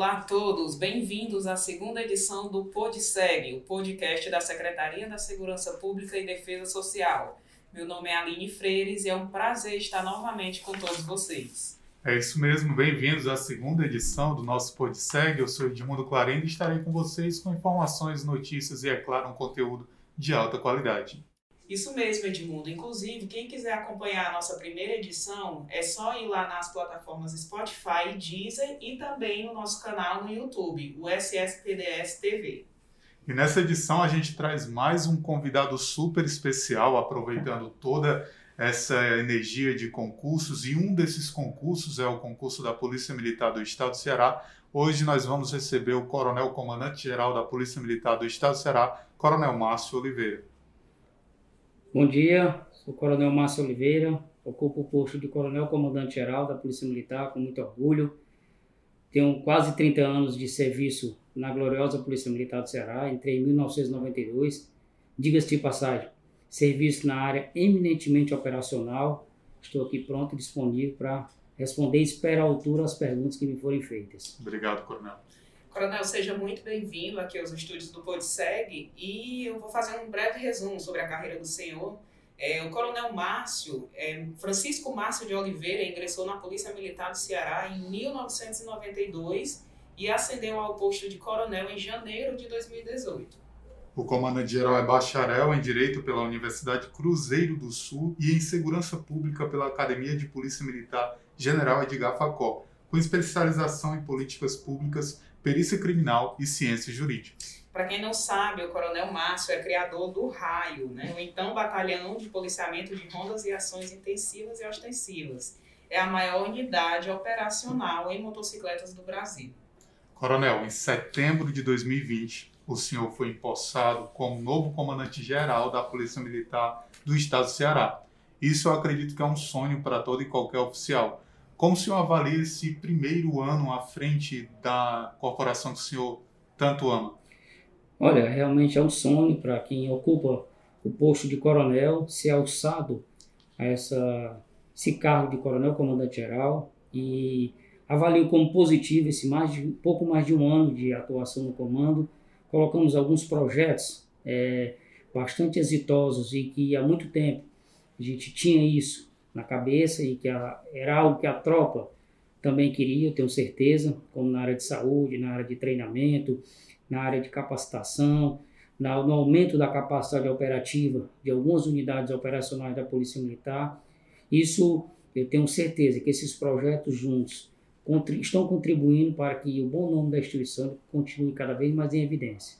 Olá a todos, bem-vindos à segunda edição do PodSeg, o podcast da Secretaria da Segurança Pública e Defesa Social. Meu nome é Aline Freires e é um prazer estar novamente com todos vocês. É isso mesmo, bem-vindos à segunda edição do nosso PodSeg. Eu sou Edmundo Clarenda e estarei com vocês com informações, notícias e, é claro, um conteúdo de alta qualidade. Isso mesmo, Edmundo. Inclusive, quem quiser acompanhar a nossa primeira edição, é só ir lá nas plataformas Spotify, Deezer e também no nosso canal no YouTube, o SSPDS TV. E nessa edição a gente traz mais um convidado super especial, aproveitando toda essa energia de concursos, e um desses concursos é o concurso da Polícia Militar do Estado do Ceará. Hoje nós vamos receber o Coronel Comandante-Geral da Polícia Militar do Estado do Ceará, Coronel Márcio Oliveira. Bom dia, sou o Coronel Márcio Oliveira, ocupo o posto de Coronel Comandante Geral da Polícia Militar com muito orgulho. Tenho quase 30 anos de serviço na gloriosa Polícia Militar do Ceará, entrei em 1992. Diga-se de passagem, serviço na área eminentemente operacional. Estou aqui pronto e disponível para responder e espero à altura as perguntas que me forem feitas. Obrigado, Coronel. Coronel, seja muito bem-vindo aqui aos estúdios do PodSeg e eu vou fazer um breve resumo sobre a carreira do senhor. É, o Coronel Márcio, é, Francisco Márcio de Oliveira, ingressou na Polícia Militar do Ceará em 1992 e ascendeu ao posto de coronel em janeiro de 2018. O comandante-geral é bacharel em Direito pela Universidade Cruzeiro do Sul e em Segurança Pública pela Academia de Polícia Militar General Edgar Facó, com especialização em políticas públicas perícia criminal e ciências jurídicas. Para quem não sabe, o Coronel Márcio é criador do Raio, né? o então Batalhão de Policiamento de Rondas e Ações Intensivas e Ostensivas. É a maior unidade operacional em motocicletas do Brasil. Coronel, em setembro de 2020, o senhor foi empossado como novo comandante-geral da Polícia Militar do Estado do Ceará. Isso eu acredito que é um sonho para todo e qualquer oficial. Como o senhor avalia esse primeiro ano à frente da corporação que o senhor tanto ama? Olha, realmente é um sonho para quem ocupa o posto de coronel ser alçado a essa, esse cargo de coronel comandante-geral e avalio como positivo esse mais de, pouco mais de um ano de atuação no comando. Colocamos alguns projetos é, bastante exitosos e que há muito tempo a gente tinha isso na cabeça e que a, era algo que a tropa também queria, tenho certeza, como na área de saúde, na área de treinamento, na área de capacitação, na, no aumento da capacidade operativa de algumas unidades operacionais da Polícia Militar. Isso eu tenho certeza que esses projetos juntos estão contribuindo para que o bom nome da instituição continue cada vez mais em evidência.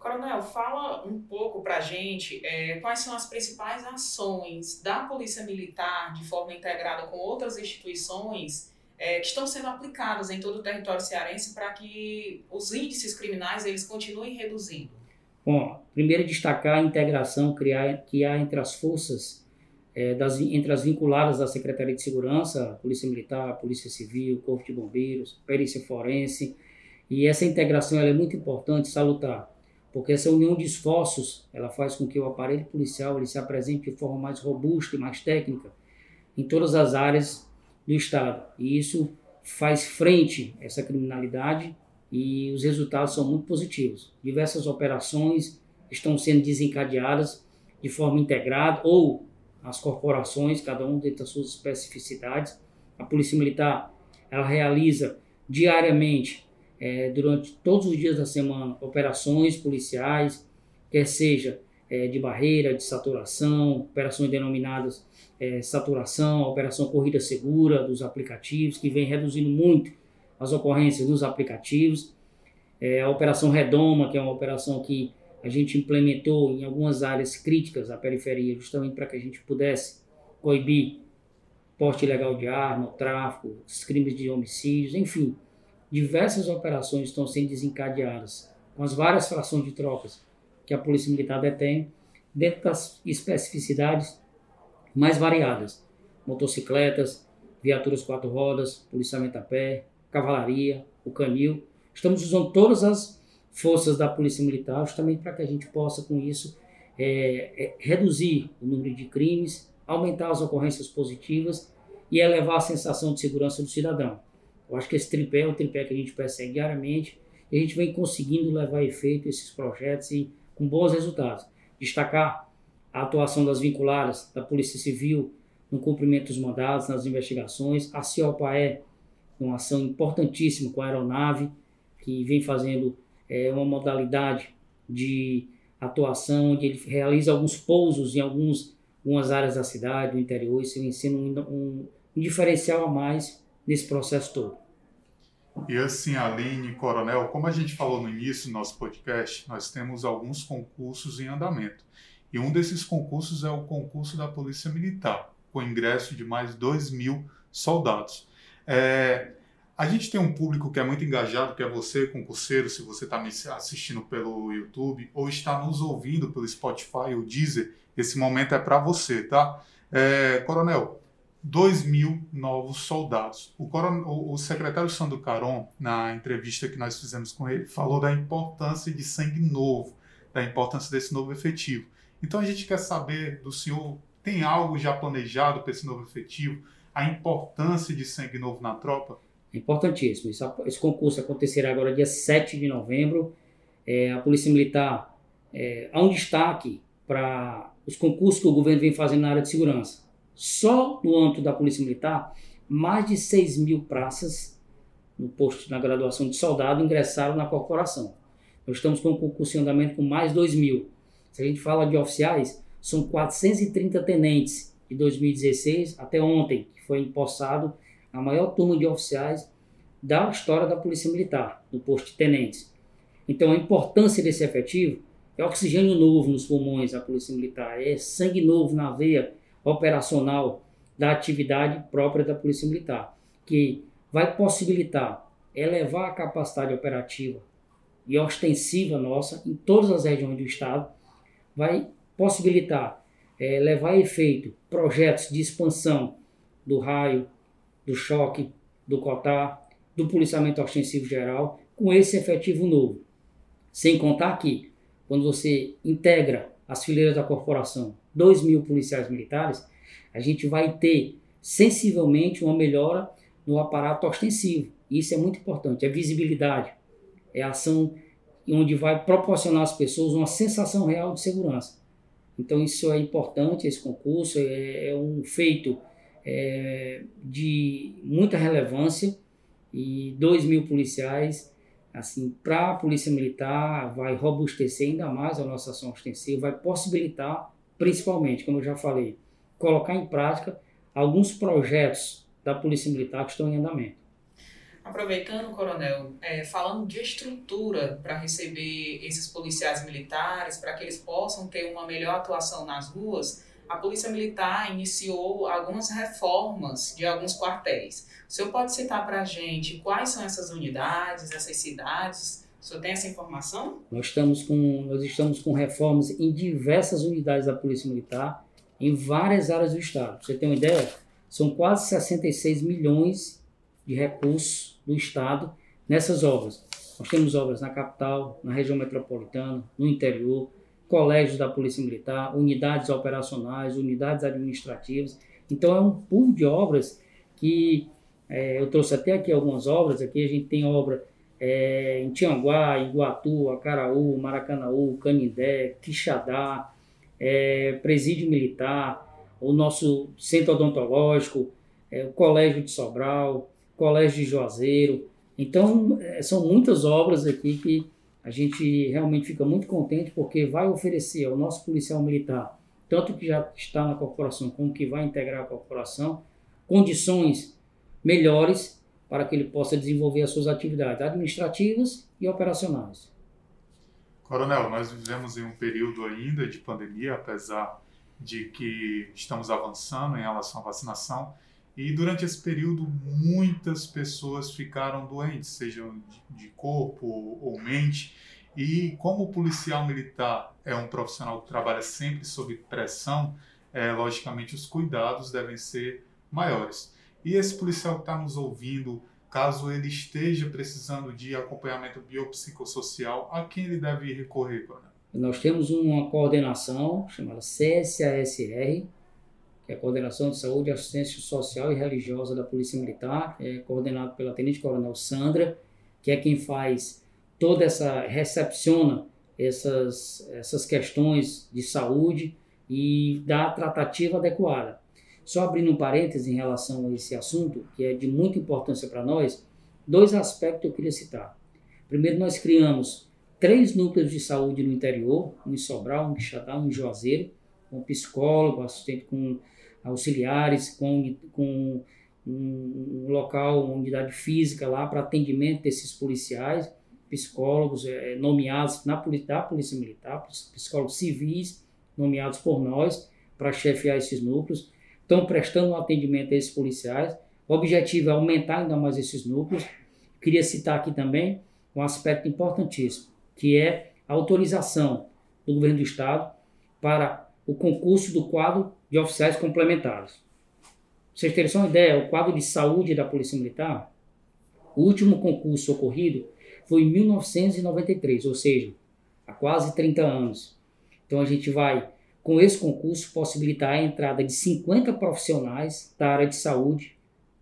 Coronel, fala um pouco para a gente é, quais são as principais ações da Polícia Militar de forma integrada com outras instituições é, que estão sendo aplicadas em todo o território cearense para que os índices criminais eles continuem reduzindo. Bom, primeiro destacar a integração que há entre as forças, é, das, entre as vinculadas da Secretaria de Segurança, Polícia Militar, Polícia Civil, Corpo de Bombeiros, Perícia Forense, e essa integração é muito importante, salutar porque essa união de esforços ela faz com que o aparelho policial ele se apresente de forma mais robusta e mais técnica em todas as áreas do Estado. E isso faz frente a essa criminalidade e os resultados são muito positivos. Diversas operações estão sendo desencadeadas de forma integrada ou as corporações, cada um dentro das suas especificidades. A Polícia Militar ela realiza diariamente é, durante todos os dias da semana operações policiais, quer seja é, de barreira, de saturação, operações denominadas é, saturação, operação corrida segura dos aplicativos, que vem reduzindo muito as ocorrências nos aplicativos. É, a operação Redoma, que é uma operação que a gente implementou em algumas áreas críticas da periferia, justamente para que a gente pudesse coibir porte ilegal de arma, tráfico, crimes de homicídios, enfim, diversas operações estão sendo desencadeadas com as várias frações de tropas que a Polícia Militar detém, dentro das especificidades mais variadas: motocicletas, viaturas quatro rodas, policiamento a pé, cavalaria, o canil. Estamos usando todas as forças da Polícia Militar justamente para que a gente possa, com isso, é, é, reduzir o número de crimes, aumentar as ocorrências positivas e elevar a sensação de segurança do cidadão. Eu acho que esse tripé é o tripé que a gente persegue diariamente e a gente vem conseguindo levar efeito esses projetos e com bons resultados. Destacar a atuação das vinculadas da Polícia Civil no cumprimento dos mandados, nas investigações, a CIOPAE, uma ação importantíssima com a aeronave, que vem fazendo é, uma modalidade de atuação, onde ele realiza alguns pousos em alguns, algumas áreas da cidade, do interior, isso vem sendo um, um, um diferencial a mais nesse processo todo. E assim, Aline, Coronel, como a gente falou no início do nosso podcast, nós temos alguns concursos em andamento. E um desses concursos é o concurso da Polícia Militar, com ingresso de mais 2 mil soldados. É, a gente tem um público que é muito engajado, que é você, concurseiro, se você está me assistindo pelo YouTube ou está nos ouvindo pelo Spotify ou Deezer, esse momento é para você, tá? É, coronel, 2 mil novos soldados. O, o, o, secretário Sandro Caron, na entrevista que nós fizemos com ele, falou da importância de sangue novo, da importância desse novo efetivo. Então a gente quer saber do senhor, tem algo já planejado para esse novo efetivo? A importância de sangue novo na tropa? Importantíssimo. Esse concurso acontecerá agora dia 7 de novembro. É, a Polícia Militar é, há um destaque para os concursos que o governo vem fazendo na área de segurança só no âmbito da Polícia Militar, mais de 6 mil praças no posto na graduação de soldado ingressaram na corporação. Nós estamos com um concurso em andamento com mais 2 mil. Se a gente fala de oficiais, são 430 tenentes de 2016 até ontem, que foi empossado a maior turma de oficiais da história da Polícia Militar, no posto de tenentes. Então, a importância desse efetivo é oxigênio novo nos pulmões da Polícia Militar, é sangue novo na veia operacional da atividade própria da Polícia Militar, que vai possibilitar elevar a capacidade operativa e ostensiva nossa em todas as regiões do Estado, vai possibilitar é, levar a efeito projetos de expansão do raio, do choque, do COTAR, do policiamento ostensivo geral, com esse efetivo novo. Sem contar que, quando você integra as fileiras da corporação 2 mil policiais militares, a gente vai ter sensivelmente uma melhora no aparato ostensivo. Isso é muito importante, é visibilidade, é ação onde vai proporcionar às pessoas uma sensação real de segurança. Então isso é importante, esse concurso é, é um feito é, de muita relevância e 2 mil policiais, assim, para a Polícia Militar vai robustecer ainda mais a nossa ação ostensiva, vai possibilitar principalmente, como eu já falei, colocar em prática alguns projetos da Polícia Militar que estão em andamento. Aproveitando, Coronel, é, falando de estrutura para receber esses policiais militares, para que eles possam ter uma melhor atuação nas ruas, a Polícia Militar iniciou algumas reformas de alguns quartéis. O senhor pode citar para a gente quais são essas unidades, essas cidades, o senhor tem essa informação? Nós estamos com, nós estamos com reformas em diversas unidades da Polícia Militar, em várias áreas do Estado. Você tem uma ideia? São quase 66 milhões de recursos do Estado nessas obras. Nós temos obras na capital, na região metropolitana, no interior, colégios da Polícia Militar, unidades operacionais, unidades administrativas. Então é um pool de obras que é, eu trouxe até aqui algumas obras. Aqui a gente tem obra é, em Tianguá, Iguatu, Acaraú, Maracanaú, Canindé, Quixadá, é, Presídio Militar, o nosso Centro Odontológico, é, o Colégio de Sobral, Colégio de Juazeiro. Então, é, são muitas obras aqui que a gente realmente fica muito contente porque vai oferecer ao nosso policial militar, tanto que já está na corporação como que vai integrar a corporação, condições melhores para que ele possa desenvolver as suas atividades administrativas e operacionais. Coronel, nós vivemos em um período ainda de pandemia, apesar de que estamos avançando em relação à vacinação. E durante esse período, muitas pessoas ficaram doentes, sejam de corpo ou mente. E como o policial militar é um profissional que trabalha sempre sob pressão, é, logicamente os cuidados devem ser maiores. E esse policial que está nos ouvindo, caso ele esteja precisando de acompanhamento biopsicossocial, a quem ele deve recorrer, Nós temos uma coordenação chamada CSASR, é a Coordenação de Saúde, Assistência Social e Religiosa da Polícia Militar, é coordenado pela Tenente Coronel Sandra, que é quem faz toda essa, recepciona essas, essas questões de saúde e dá a tratativa adequada. Só abrindo um parêntese em relação a esse assunto, que é de muita importância para nós, dois aspectos eu queria citar. Primeiro, nós criamos três núcleos de saúde no interior, um em Sobral, um em Quixadá, um em Juazeiro, com psicólogo, assistente com auxiliares, com, com um, local, uma unidade física lá para atendimento desses policiais, psicólogos é, nomeados na, da Polícia Militar, psicólogos civis nomeados por nós para chefiar esses núcleos, estão prestando um atendimento a esses policiais. O objetivo é aumentar ainda mais esses núcleos. Queria citar aqui também um aspecto importantíssimo, que é a autorização do governo do Estado para o concurso do quadro de oficiais complementares. Pra vocês terem só uma ideia, o quadro de saúde da Polícia Militar, o último concurso ocorrido foi em 1993, ou seja, há quase 30 anos. Então a gente vai, com esse concurso, possibilitar a entrada de 50 profissionais da área de saúde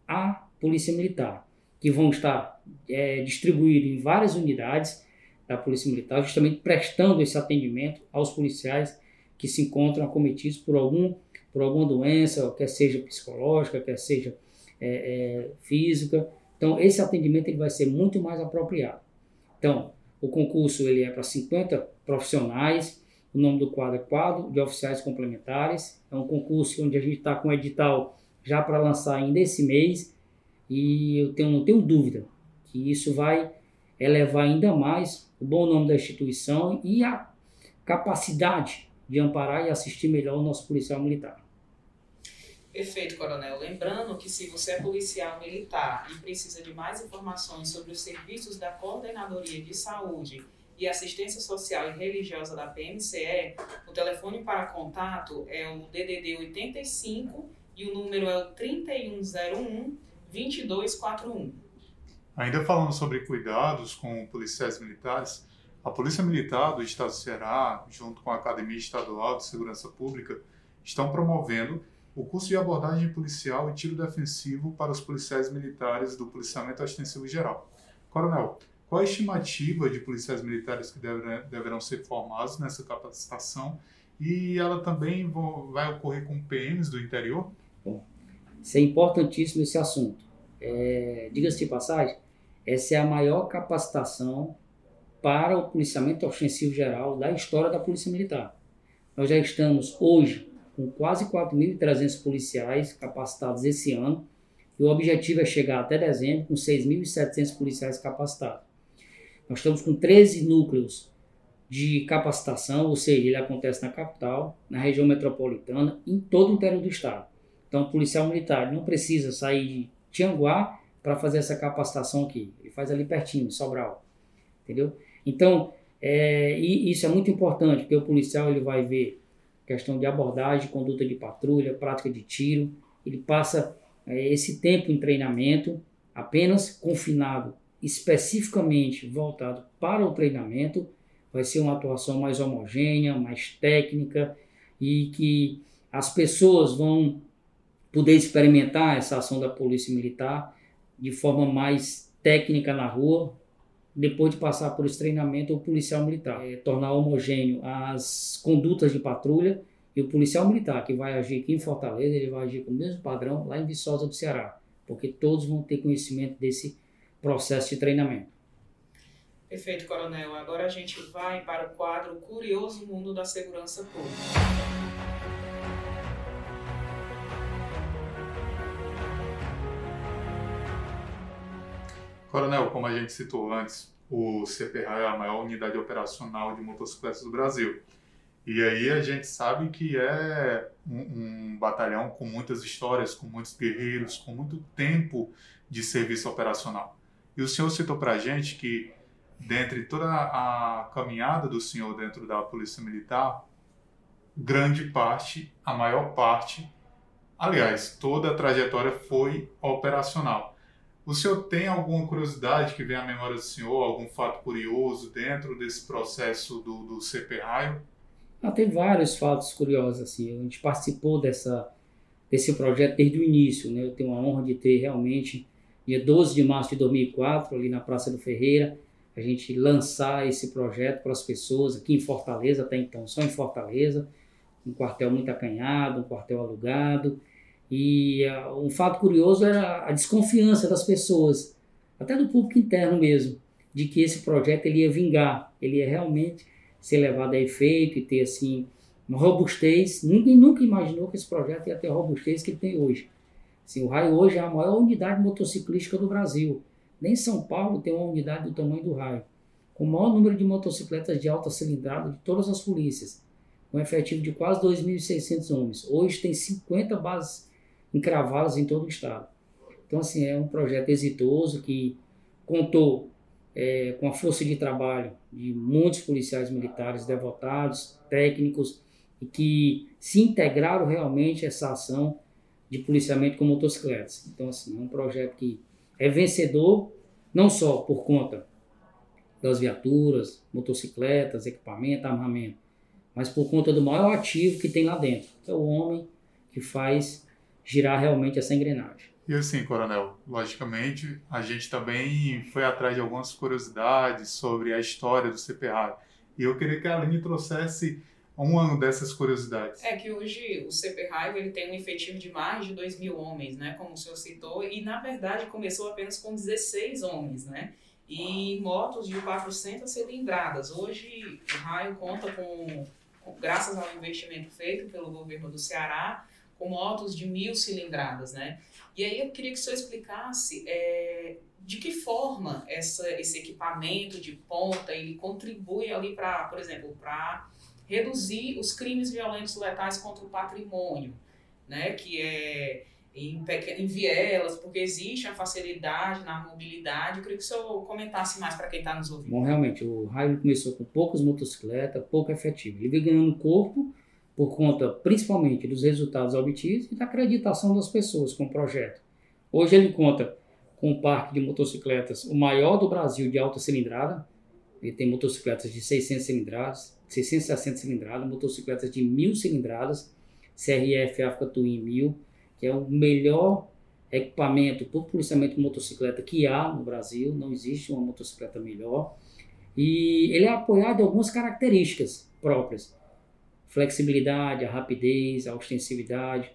à Polícia Militar, que vão estar é, distribuídos em várias unidades da Polícia Militar, justamente prestando esse atendimento aos policiais que se encontram acometidos por algum por alguma doença, quer seja psicológica, quer seja é, é, física. Então, esse atendimento ele vai ser muito mais apropriado. Então, o concurso ele é para 50 profissionais, o nome do quadro é Quadro de Oficiais Complementares. É um concurso onde a gente está com o edital já para lançar ainda esse mês e eu tenho, não tenho dúvida que isso vai elevar ainda mais o bom nome da instituição e a capacidade de amparar e assistir melhor o nosso policial militar. Perfeito, Coronel. Lembrando que se você é policial militar e precisa de mais informações sobre os serviços da Coordenadoria de Saúde e Assistência Social e Religiosa da PMCE, o telefone para contato é o DDD 85 e o número é o 3101 2241. Ainda falando sobre cuidados com policiais militares, a Polícia Militar do Estado do Ceará, junto com a Academia Estadual de Segurança Pública, estão promovendo o curso de abordagem policial e tiro defensivo para os policiais militares do Policiamento Ostensivo Geral. Coronel, qual a estimativa de policiais militares que deverão ser formados nessa capacitação e ela também vai ocorrer com PMs do interior? Bom, isso é importantíssimo esse assunto. É, Diga-se de passagem, essa é a maior capacitação para o policiamento ostensivo geral da história da Polícia Militar. Nós já estamos hoje com quase 4.300 policiais capacitados esse ano e o objetivo é chegar até dezembro com 6.700 policiais capacitados. Nós estamos com 13 núcleos de capacitação, ou seja, ele acontece na capital, na região metropolitana, em todo o interior do estado. Então, o policial militar não precisa sair de Tianguá para fazer essa capacitação aqui. Ele faz ali pertinho, em Sobral. Entendeu? Então, é, e isso é muito importante, porque o policial ele vai ver questão de abordagem, conduta de patrulha, prática de tiro. Ele passa é, esse tempo em treinamento apenas confinado, especificamente voltado para o treinamento. Vai ser uma atuação mais homogênea, mais técnica e que as pessoas vão poder experimentar essa ação da polícia militar de forma mais técnica na rua, depois de passar por esse treinamento, o policial militar. É, tornar homogêneo as condutas de patrulha e o policial militar, que vai agir aqui em Fortaleza, ele vai agir com o mesmo padrão lá em Viçosa do Ceará, porque todos vão ter conhecimento desse processo de treinamento. Perfeito, Coronel. Agora a gente vai para o quadro Curioso Mundo da Segurança Pública. Coronel, como a gente citou antes, o CPRA é a maior unidade operacional de motocicletas do Brasil. E aí a gente sabe que é um, um, batalhão com muitas histórias, com muitos guerreiros, com muito tempo de serviço operacional. E o senhor citou para a gente que, dentre toda a caminhada do senhor dentro da Polícia Militar, grande parte, a maior parte, aliás, toda a trajetória foi operacional. O senhor tem alguma curiosidade que vem à memória do senhor, algum fato curioso dentro desse processo do, do CP Raio? Ah, tem vários fatos curiosos, assim. A gente participou dessa, desse projeto desde o início. Né? Eu tenho a honra de ter realmente, dia 12 de março de 2004, ali na Praça do Ferreira, a gente lançar esse projeto para as pessoas aqui em Fortaleza, até então só em Fortaleza, um quartel muito acanhado, um quartel alugado. E uh, um fato curioso era a desconfiança das pessoas, até do público interno mesmo, de que esse projeto ele ia vingar, ele ia realmente ser levado a efeito e ter assim uma robustez. Ninguém nunca imaginou que esse projeto ia ter a robustez que ele tem hoje. Assim, o Raio hoje é a maior unidade motociclística do Brasil. Nem São Paulo tem uma unidade do tamanho do Raio, com o maior número de motocicletas de alta cilindrada de todas as polícias, com um efetivo de quase 2.600 homens. Hoje tem 50 bases encravadas em todo o estado. Então, assim, é um projeto exitoso que contou é, com a força de trabalho de muitos policiais militares devotados, técnicos, e que se integraram realmente a essa ação de policiamento com motocicletas. Então, assim, é um projeto que é vencedor não só por conta das viaturas, motocicletas, equipamento, armamento, mas por conta do maior ativo que tem lá dentro, que é o homem que faz girar realmente essa engrenagem. E assim, Coronel, logicamente, a gente também foi atrás de algumas curiosidades sobre a história do CPR. E eu queria que a Aline trouxesse uma dessas curiosidades. É que hoje o CP Raiva ele tem um efetivo de mais de 2 mil homens, né, como o senhor citou, e na verdade começou apenas com 16 homens, né, e motos de 400 cilindradas. Hoje o Raio conta com, com, graças ao investimento feito pelo governo do Ceará, com motos de mil cilindradas, né, e aí eu queria que o senhor explicasse é, de que forma essa, esse equipamento de ponta ele contribui ali para, por exemplo, para reduzir os crimes violentos letais contra o patrimônio, né, que é em, em vielas, porque existe a facilidade na mobilidade. Eu queria que o senhor comentasse mais para quem está nos ouvindo. Bom, realmente, o raio começou com poucas motocicletas, pouco efetivo. Ele veio ganhando corpo por conta principalmente dos resultados obtidos e da acreditação das pessoas com o projeto. Hoje ele conta com um parque de motocicletas o maior do Brasil de alta cilindrada. Ele tem motocicletas de 600 cilindradas, 660 cilindradas, motocicletas de 1000 cilindradas, CRF Africa Twin 1000, que é o melhor equipamento o policiamento de motocicleta que há no Brasil, não existe uma motocicleta melhor. E ele é apoiado em algumas características próprias flexibilidade, a rapidez, a ostensividade,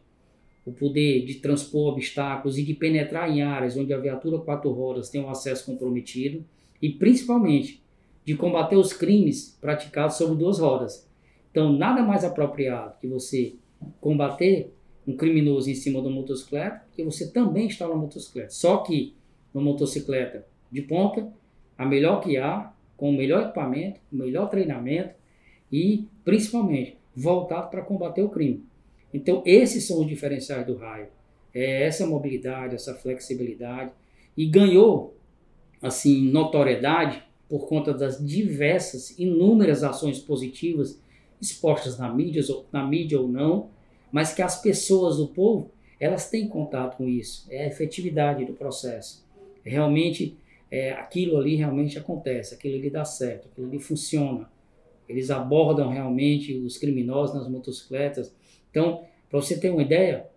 o poder de transpor obstáculos e de penetrar em áreas onde a viatura quatro rodas tem um acesso comprometido e principalmente de combater os crimes praticados sobre duas rodas. Então, nada mais apropriado que você combater um criminoso em cima de uma motocicleta que você também está na motocicleta. Só que uma motocicleta de ponta, a melhor que há, com o melhor equipamento, o melhor treinamento e principalmente voltado para combater o crime. Então, esses são os diferenciais do raio. É essa mobilidade, essa flexibilidade. E ganhou, assim, notoriedade por conta das diversas, inúmeras ações positivas expostas na mídia, na mídia ou não, mas que as pessoas do povo, elas têm contato com isso. É a efetividade do processo. Realmente, é, aquilo ali realmente acontece, aquilo ali dá certo, aquilo ali funciona. Eles abordam realmente os criminosos nas motocicletas. Então, para você ter uma ideia,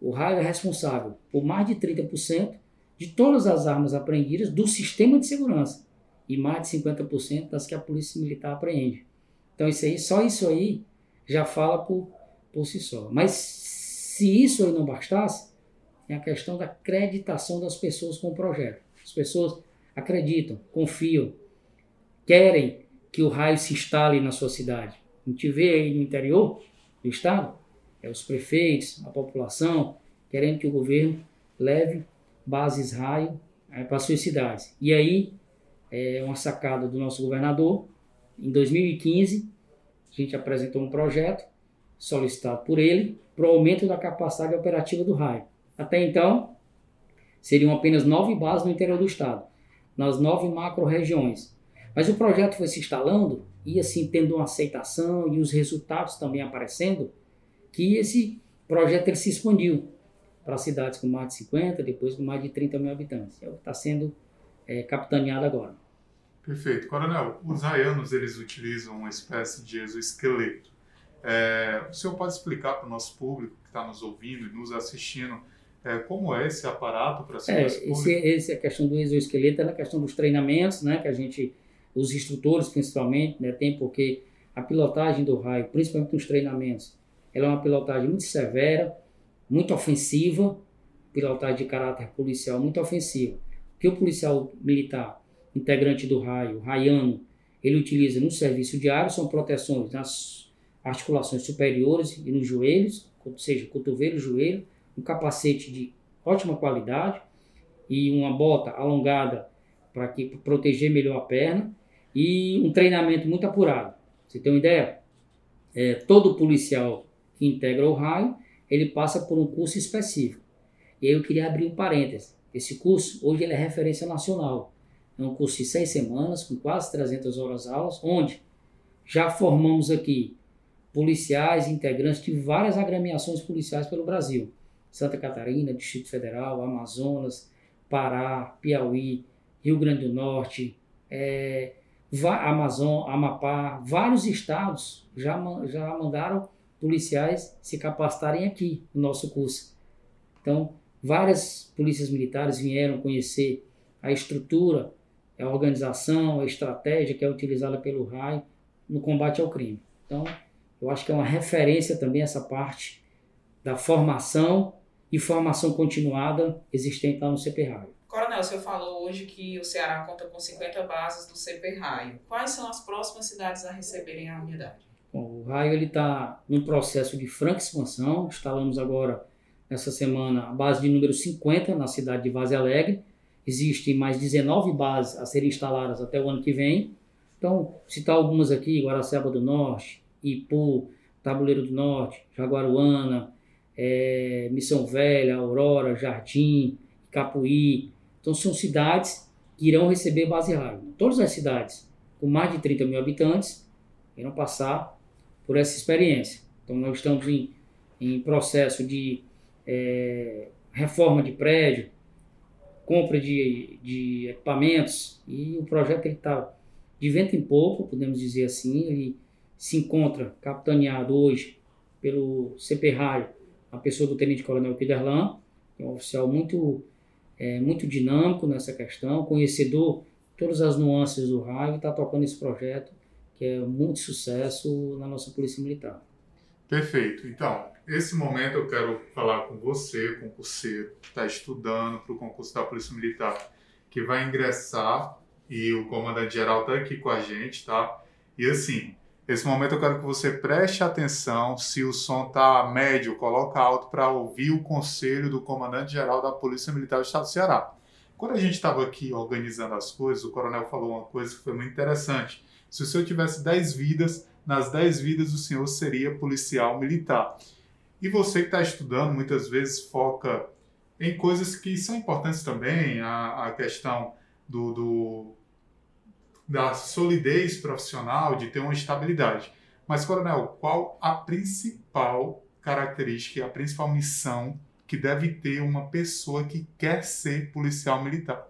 o raio é responsável por mais de 30% de todas as armas apreendidas do sistema de segurança e mais de 50% das que a polícia militar apreende. Então, isso aí, só isso aí já fala por, por si só. Mas se isso aí não bastasse, tem a questão da acreditação das pessoas com o projeto. As pessoas acreditam, confiam, querem que o raio se instale na sua cidade. A gente vê aí no interior do estado, é os prefeitos, a população, querendo que o governo leve bases raio é, para suas cidades. E aí, é uma sacada do nosso governador, em 2015, a gente apresentou um projeto solicitado por ele para o aumento da capacidade operativa do raio. Até então, seriam apenas nove bases no interior do estado, nas nove macro-regiões. Mas o projeto foi se instalando e assim tendo uma aceitação e os resultados também aparecendo, que esse projeto ele se expandiu para cidades com mais de 50, depois com mais de 30 mil habitantes. É o que está sendo é, capitaneado agora. Perfeito. Coronel, os raianos eles utilizam uma espécie de exoesqueleto. É, o senhor pode explicar para o nosso público que está nos ouvindo e nos assistindo é, como é esse aparato para é, esse, esse, a questão do exoesqueleto é a questão dos treinamentos, né, que a gente, os instrutores principalmente, né, tem porque a pilotagem do raio, principalmente nos treinamentos, ela é uma pilotagem muito severa, muito ofensiva, pilotagem de caráter policial muito ofensiva. Que o policial militar, integrante do raio, raiano, ele utiliza no serviço diário são proteções nas articulações superiores e nos joelhos, ou seja, cotovelo, joelho, um capacete de ótima qualidade e uma bota alongada para que proteger melhor a perna e um treinamento muito apurado. Você tem uma ideia? É, todo policial que integra o raio, ele passa por um curso específico. E aí eu queria abrir um parêntese. Esse curso, hoje, ele é referência nacional. É um curso de seis semanas, com quase 300 horas aulas, onde já formamos aqui policiais integrantes de várias agremiações policiais pelo Brasil. Santa Catarina, Distrito Federal, Amazonas, Pará, Piauí, Rio Grande do Norte, é, Amazon, Amapá, vários estados já, já mandaram policiais se capacitarem aqui no nosso curso. Então, várias polícias militares vieram conhecer a estrutura, a organização, a estratégia que é utilizada pelo RAI no combate ao crime. Então, eu acho que é uma referência também essa parte da formação e formação continuada existente lá no CP Raio. Coronel, o senhor falou hoje que o Ceará conta com 50 bases do CP Raio. Quais são as próximas cidades a receberem a unidade? Bom, o Raio está num processo de franca expansão. Instalamos agora, nessa semana, a base de número 50 na cidade de Vaze Alegre. Existem mais 19 bases a serem instaladas até o ano que vem. Então, citar algumas aqui, Guaraceba do Norte, Ipu, Tabuleiro do Norte, Jaguaruana, é, Missão Velha, Aurora, Jardim, Capuí. Então são cidades que irão receber base rádio. Todas as cidades com mais de 30 mil habitantes irão passar por essa experiência. Então nós estamos em, em processo de é, reforma de prédio, compra de, de equipamentos e o projeto está de vento em pouco, podemos dizer assim. Ele se encontra capitaneado hoje pelo CP Raio a pessoa do Tenente Coronel Kiderlan, que é um oficial muito, é, muito dinâmico nessa questão, conhecedor todas as nuances do raio, está tocando esse projeto que é muito sucesso na nossa Polícia Militar. Perfeito. Então, esse momento eu quero falar com você, concurseiro, que está estudando para o concurso da Polícia Militar, que vai ingressar e o comandante-geral está aqui com a gente, tá? E assim, Nesse momento eu quero que você preste atenção. Se o som está médio, coloca alto para ouvir o conselho do comandante-geral da Polícia Militar do Estado do Ceará. Quando a gente estava aqui organizando as coisas, o coronel falou uma coisa que foi muito interessante. Se o senhor tivesse 10 vidas, nas 10 vidas o senhor seria policial militar. E você que está estudando muitas vezes foca em coisas que são importantes também, a, a questão do, do da solidez profissional, de ter uma estabilidade. Mas, Coronel, qual a principal característica, a principal missão que deve ter uma pessoa que quer ser policial militar?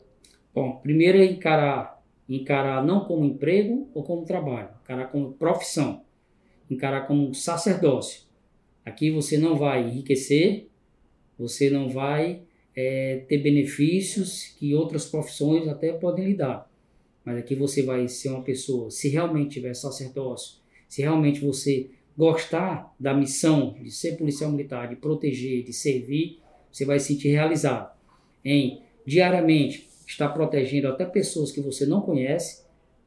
Bom, primeiro é encarar, encarar não como emprego ou como trabalho, encarar como profissão, encarar como sacerdócio. Aqui você não vai enriquecer, você não vai é, ter benefícios que outras profissões até podem lhe dar. Mas aqui você vai ser uma pessoa, se realmente tiver sacerdócio, se realmente você gostar da missão de ser policial militar, de proteger, de servir, você vai se sentir realizado em diariamente estar protegendo até pessoas que você não conhece,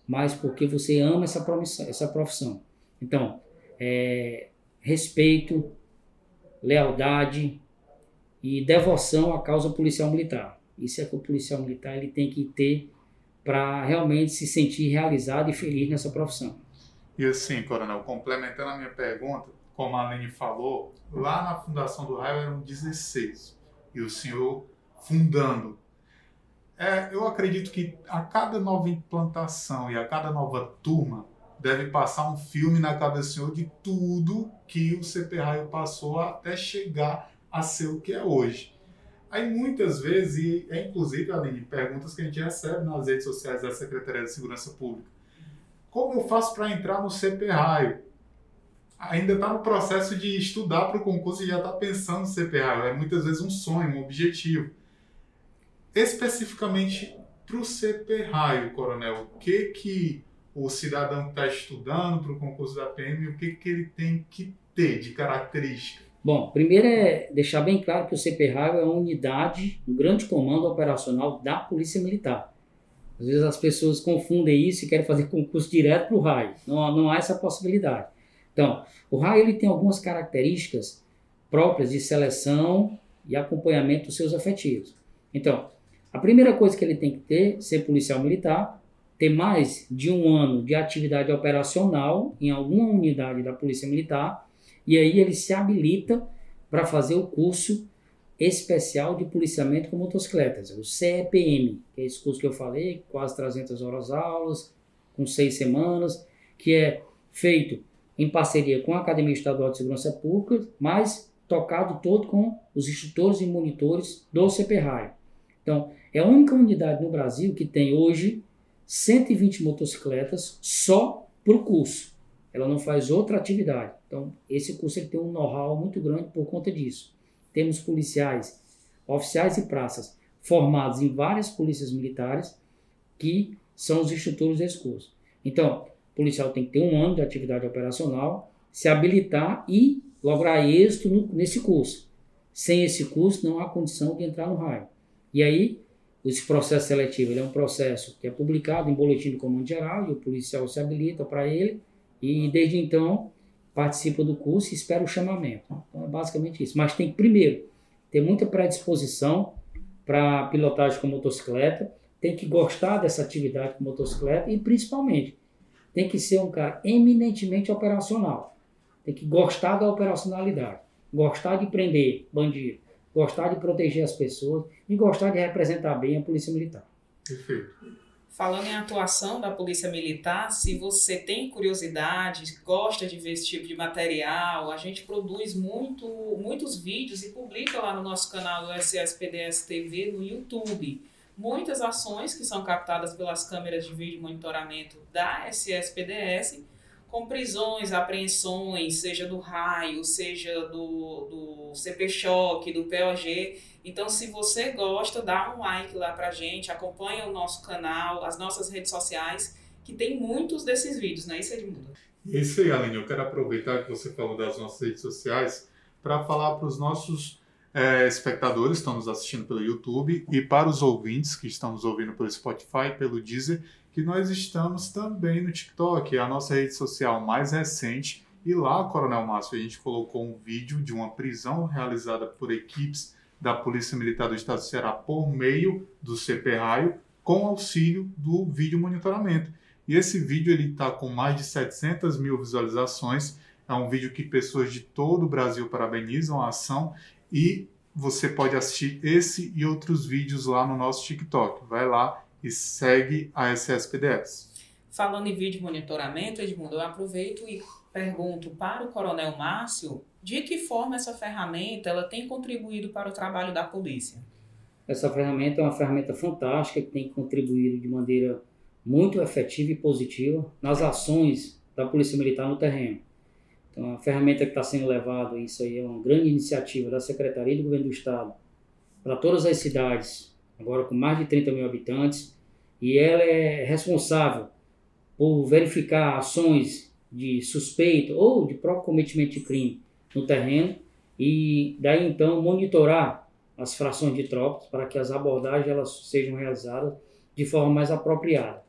mas porque você ama essa, profissão. Essa profissão. Então, é, respeito, lealdade e devoção à causa policial militar. Isso é que o policial militar ele tem que ter para realmente se sentir realizado e feliz nessa profissão. E assim, Coronel, complementando a minha pergunta, como a Aline falou, lá na fundação do raio eram 16 e o senhor fundando. É, eu acredito que a cada nova implantação e a cada nova turma deve passar um filme na cabeça do senhor de tudo que o CP Raio passou até chegar a ser o que é hoje. Aí muitas vezes, e é inclusive, Aline, perguntas que a gente recebe nas redes sociais da Secretaria de Segurança Pública. Como eu faço para entrar no CP Raio? ainda está no processo de estudar para o concurso e já está pensando no CPA. É muitas vezes um sonho, um objetivo. Especificamente para o CPRAio, coronel, o que que o cidadão que está estudando para o concurso da PM, o que, que ele tem que ter de característica? Bom, primeiro é deixar bem claro que o CPRAio é uma unidade, um grande comando operacional da Polícia Militar. Às vezes as pessoas confundem isso e querem fazer concurso direto para o raio. Não, não há essa possibilidade. Então, o raio ele tem algumas características próprias de seleção e acompanhamento dos seus efetivos. Então, a primeira coisa que ele tem que ter, ser policial militar, ter mais de um ano de atividade operacional em alguma unidade da Polícia Militar, e aí ele se habilita para fazer o curso especial de policiamento com motocicletas, o CEPM, que é esse curso que eu falei, quase 300 horas aulas, com seis semanas, que é feito em parceria com a Academia Estadual de Segurança Pública, mas tocado todo com os instrutores e monitores do CPRAI. Então, é a única unidade no Brasil que tem hoje 120 motocicletas só para o curso. Ela não faz outra atividade. Então, esse curso ele tem um know-how muito grande por conta disso. Temos policiais, oficiais e praças formados em várias polícias militares que são os instrutores desse curso. Então, o policial tem que ter um ano de atividade operacional, se habilitar e lograr êxito no, nesse curso. Sem esse curso, não há condição de entrar no raio. E aí, esse processo seletivo é um processo que é publicado em boletim do comando geral e o policial se habilita para ele e desde então participa do curso e espera o chamamento. Então é basicamente isso. Mas tem que primeiro ter muita predisposição para pilotagem com motocicleta, tem que gostar dessa atividade com motocicleta e principalmente tem que ser um cara eminentemente operacional. Tem que gostar da operacionalidade, gostar de prender bandido, gostar de proteger as pessoas e gostar de representar bem a Polícia Militar. Perfeito. Falando em atuação da Polícia Militar, se você tem curiosidade, gosta de ver esse tipo de material, a gente produz muito, muitos vídeos e publica lá no nosso canal do SSPDS TV no YouTube. Muitas ações que são captadas pelas câmeras de vídeo monitoramento da SSPDS com prisões, apreensões, seja do raio, seja do, do CP Choque, do POG. Então, se você gosta, dá um like lá pra gente, acompanha o nosso canal, as nossas redes sociais, que tem muitos desses vídeos, não é isso, Edmundo? Isso aí, Aline. Eu quero aproveitar que você falou das nossas redes sociais para falar para os nossos é, espectadores que estão nos assistindo pelo YouTube e para os ouvintes que estão nos ouvindo pelo Spotify, pelo Deezer, que nós estamos também no TikTok, a nossa rede social mais recente. E lá, Coronel Márcio, a gente colocou um vídeo de uma prisão realizada por equipes da Polícia Militar do Estado do Ceará por meio do CP Raio, com auxílio do vídeo monitoramento. E esse vídeo ele está com mais de 700 mil visualizações. É um vídeo que pessoas de todo o Brasil parabenizam a ação e você pode assistir esse e outros vídeos lá no nosso TikTok. Vai lá e segue a SSPDS. Falando em vídeo monitoramento, Edmundo, eu aproveito e pergunto para o Coronel Márcio de que forma essa ferramenta ela tem contribuído para o trabalho da polícia. Essa ferramenta é uma ferramenta fantástica que tem contribuído de maneira muito efetiva e positiva nas ações da Polícia Militar no terreno. Então, a ferramenta que está sendo levada, isso aí é uma grande iniciativa da Secretaria do Governo do Estado para todas as cidades agora com mais de 30 mil habitantes, e ela é responsável por verificar ações de suspeito ou de próprio cometimento de crime no terreno e daí então monitorar as frações de tropas para que as abordagens elas sejam realizadas de forma mais apropriada.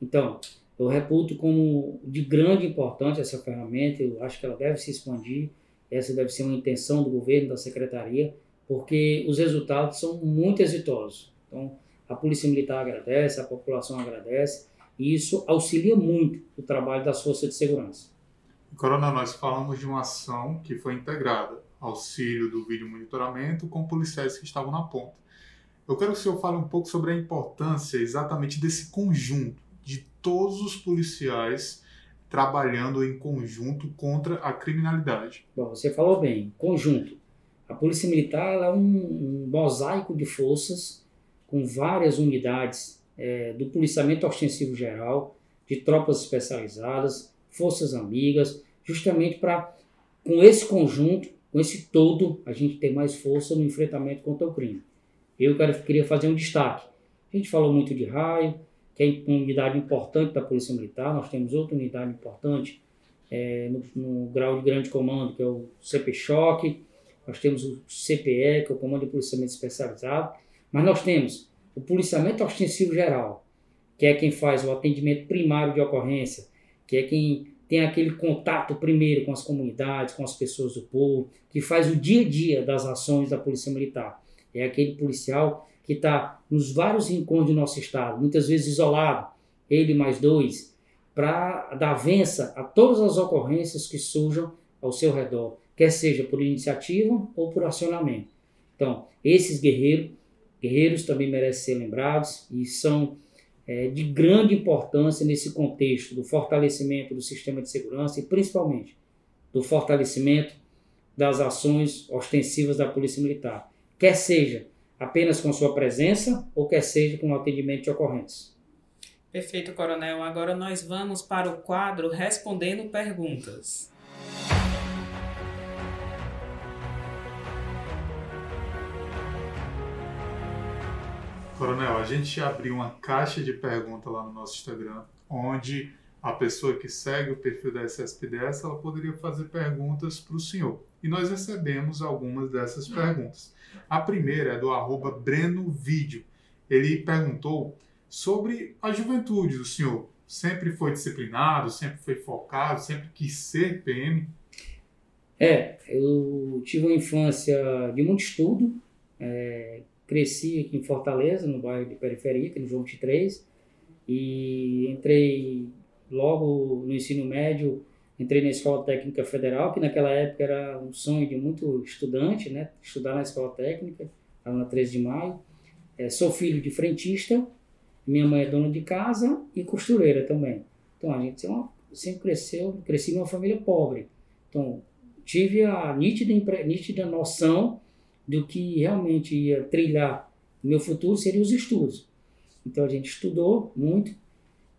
Então, eu reputo como de grande importância essa ferramenta, eu acho que ela deve se expandir, essa deve ser uma intenção do governo, da secretaria, porque os resultados são muito exitosos. Então, a Polícia Militar agradece, a população agradece, e isso auxilia muito o trabalho das forças de segurança. Coronel, nós falamos de uma ação que foi integrada, auxílio do vídeo monitoramento com policiais que estavam na ponta. Eu quero que o senhor fale um pouco sobre a importância exatamente desse conjunto, de todos os policiais trabalhando em conjunto contra a criminalidade. Bom, você falou bem, conjunto. A Polícia Militar é um, um mosaico de forças com várias unidades é, do policiamento ostensivo geral, de tropas especializadas, forças amigas, justamente para com esse conjunto, com esse todo, a gente tem mais força no enfrentamento contra o crime. Eu quero, queria fazer um destaque. A gente falou muito de raio, que é uma unidade importante da Polícia Militar, nós temos outra unidade importante é, no, no, grau de grande comando, que é o CP Choque, nós temos o CPE, que é o Comando de Policiamento Especializado, mas nós temos o Policiamento Ostensivo Geral, que é quem faz o atendimento primário de ocorrência, que é quem tem aquele contato primeiro com as comunidades, com as pessoas do povo, que faz o dia a dia das ações da Polícia Militar. É aquele policial que está nos vários rincões do nosso estado, muitas vezes isolado, ele mais dois, para dar vença a todas as ocorrências que surjam ao seu redor, quer seja por iniciativa ou por acionamento. Então, esses guerreiros, guerreiros também merecem ser lembrados e são é, de grande importância nesse contexto do fortalecimento do sistema de segurança e principalmente do fortalecimento das ações ostensivas da Polícia Militar, quer seja apenas com sua presença ou quer seja com o atendimento de ocorrência. Perfeito, Coronel. Agora nós vamos para o quadro Respondendo Perguntas. Coronel, a gente abriu uma caixa de perguntas lá no nosso Instagram, onde a pessoa que segue o perfil da SSPDS ela poderia fazer perguntas para o senhor. E nós recebemos algumas dessas perguntas. A primeira é do arroba. Ele perguntou sobre a juventude do senhor. Sempre foi disciplinado, sempre foi focado, sempre quis ser PM? É, eu tive uma infância de muito estudo, é, cresci aqui em Fortaleza, no bairro de periferia, aqui no João 23, e entrei logo no ensino médio, entrei na Escola Técnica Federal, que naquela época era um sonho de muito estudante, né? Estudar na Escola Técnica, lá na 13 de maio. É, sou filho de frentista, minha mãe é dona de casa e costureira também. Então a gente sempre cresceu, cresci numa família pobre. Então tive a nítida, nítida noção do que realmente ia trilhar o meu futuro seriam os estudos. Então a gente estudou muito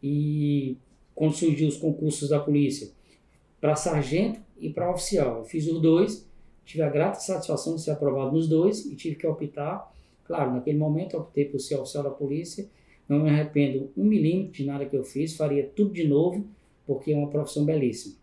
e quando surgiu os concursos da polícia para sargento e para oficial, eu fiz os dois, tive a grata satisfação de ser aprovado nos dois e tive que optar. Claro, naquele momento optei por ser oficial da polícia, não me arrependo um milímetro de nada que eu fiz, faria tudo de novo, porque é uma profissão belíssima.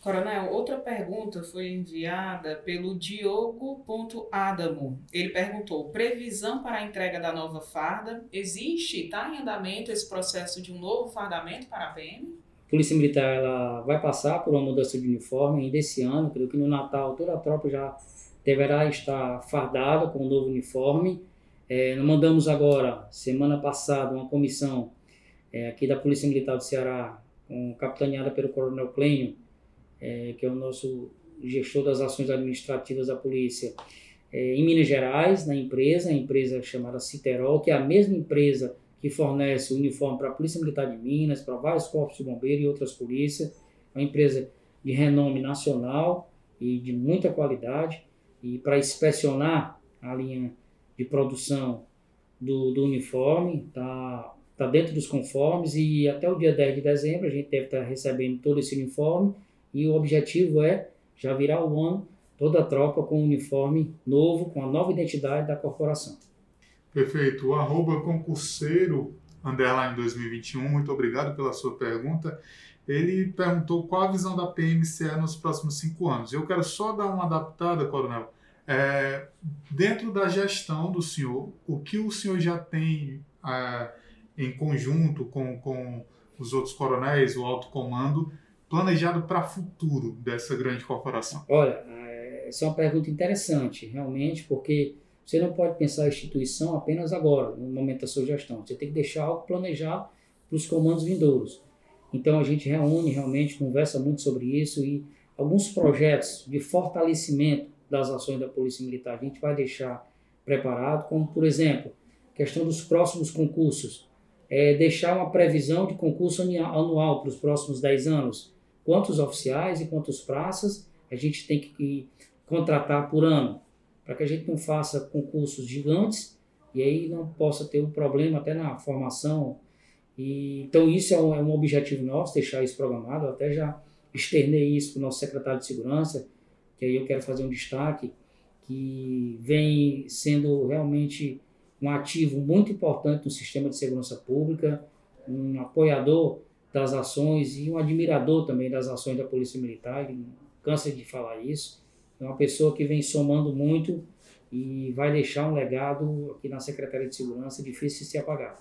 Coronel, outra pergunta foi enviada pelo Diogo.adamo. Ele perguntou: previsão para a entrega da nova farda? Existe, está em andamento esse processo de um novo fardamento para a PM? A Polícia Militar ela vai passar por uma mudança de uniforme ainda esse ano. Creio que no Natal toda a tropa já deverá estar fardada com o um novo uniforme. É, nós mandamos agora, semana passada, uma comissão é, aqui da Polícia Militar do Ceará, com, capitaneada pelo Coronel Clênio, é, que é o nosso gestor das ações administrativas da polícia, é, em Minas Gerais, na empresa, a empresa chamada Citerol, que é a mesma empresa que fornece o uniforme para a Polícia Militar de Minas, para vários corpos de bombeiros e outras polícias, uma empresa de renome nacional e de muita qualidade, e para inspecionar a linha de produção do, do uniforme, está tá dentro dos conformes. E até o dia 10 de dezembro a gente deve estar tá recebendo todo esse uniforme e o objetivo é já virar o ano toda a tropa com um uniforme novo, com a nova identidade da corporação. Perfeito. O arroba concurseiro underline 2021, muito obrigado pela sua pergunta. Ele perguntou qual a visão da PMCE nos próximos cinco anos. Eu quero só dar uma adaptada, Coronel. É, dentro da gestão do senhor, o que o senhor já tem é, em conjunto com, com os outros coronéis, o alto comando, planejado para o futuro dessa grande corporação? Olha, é, essa é uma pergunta interessante, realmente, porque você não pode pensar a instituição apenas agora, no momento da sua gestão. Você tem que deixar algo planejado para os comandos vindouros. Então a gente reúne, realmente, conversa muito sobre isso e alguns projetos de fortalecimento das ações da Polícia Militar a gente vai deixar preparado, como por exemplo, questão dos próximos concursos, é deixar uma previsão de concurso anual para os próximos 10 anos, quantos oficiais e quantos praças a gente tem que contratar por ano, para que a gente não faça concursos gigantes e aí não possa ter um problema até na formação. E, então isso é um, é um objetivo nosso, deixar isso programado. Eu até já externei isso para o nosso secretário de Segurança, que aí eu quero fazer um destaque, que vem sendo realmente um ativo muito importante no sistema de segurança pública, um apoiador das ações e um admirador também das ações da Polícia Militar, ele cansa de falar isso. É uma pessoa que vem somando muito e vai deixar um legado aqui na Secretaria de Segurança difícil de se apagar.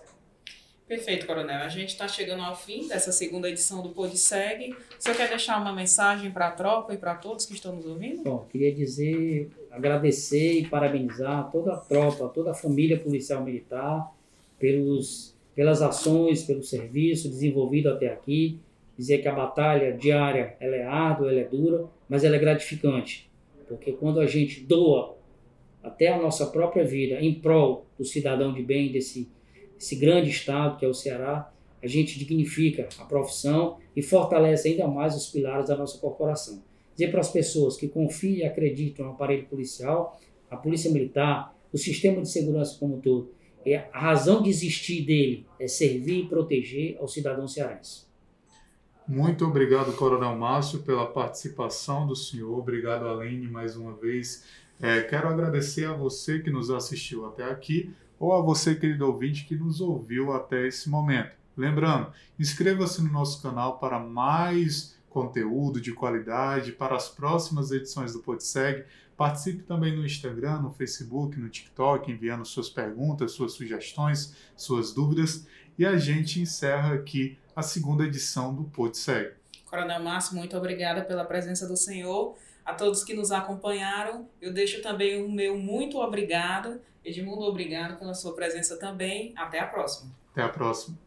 Perfeito, Coronel. A gente está chegando ao fim dessa segunda edição do PodSeg. Você quer deixar uma mensagem para a tropa e para todos que estão nos ouvindo? Bom, queria dizer, agradecer e parabenizar toda a tropa, toda a família policial militar pelos, pelas ações, pelo serviço desenvolvido até aqui. Dizer que a batalha diária ela é árdua, ela é dura, mas ela é gratificante. Porque quando a gente doa até a nossa própria vida em prol do cidadão de bem desse esse grande estado que é o Ceará, a gente dignifica a profissão e fortalece ainda mais os pilares da nossa corporação. Dizer para as pessoas que confiam e acreditam no aparelho policial, a polícia militar, o sistema de segurança como um todo, é a razão de existir dele é servir e proteger ao cidadão cearense. Muito obrigado, Coronel Márcio, pela participação do senhor. Obrigado, Aline, mais uma vez. É, quero agradecer a você que nos assistiu até aqui ou a você, querido ouvinte, que nos ouviu até esse momento. Lembrando, inscreva-se no nosso canal para mais conteúdo de qualidade para as próximas edições do PodSeg. Participe também no Instagram, no Facebook, no TikTok, enviando suas perguntas, suas sugestões, suas dúvidas. E a gente encerra aqui a segunda edição do PodSeg. Coronel Márcio, muito obrigada pela presença do senhor. A todos que nos acompanharam, eu deixo também o meu muito obrigado Edmundo, obrigado pela sua presença também. Até a próxima. Até a próxima.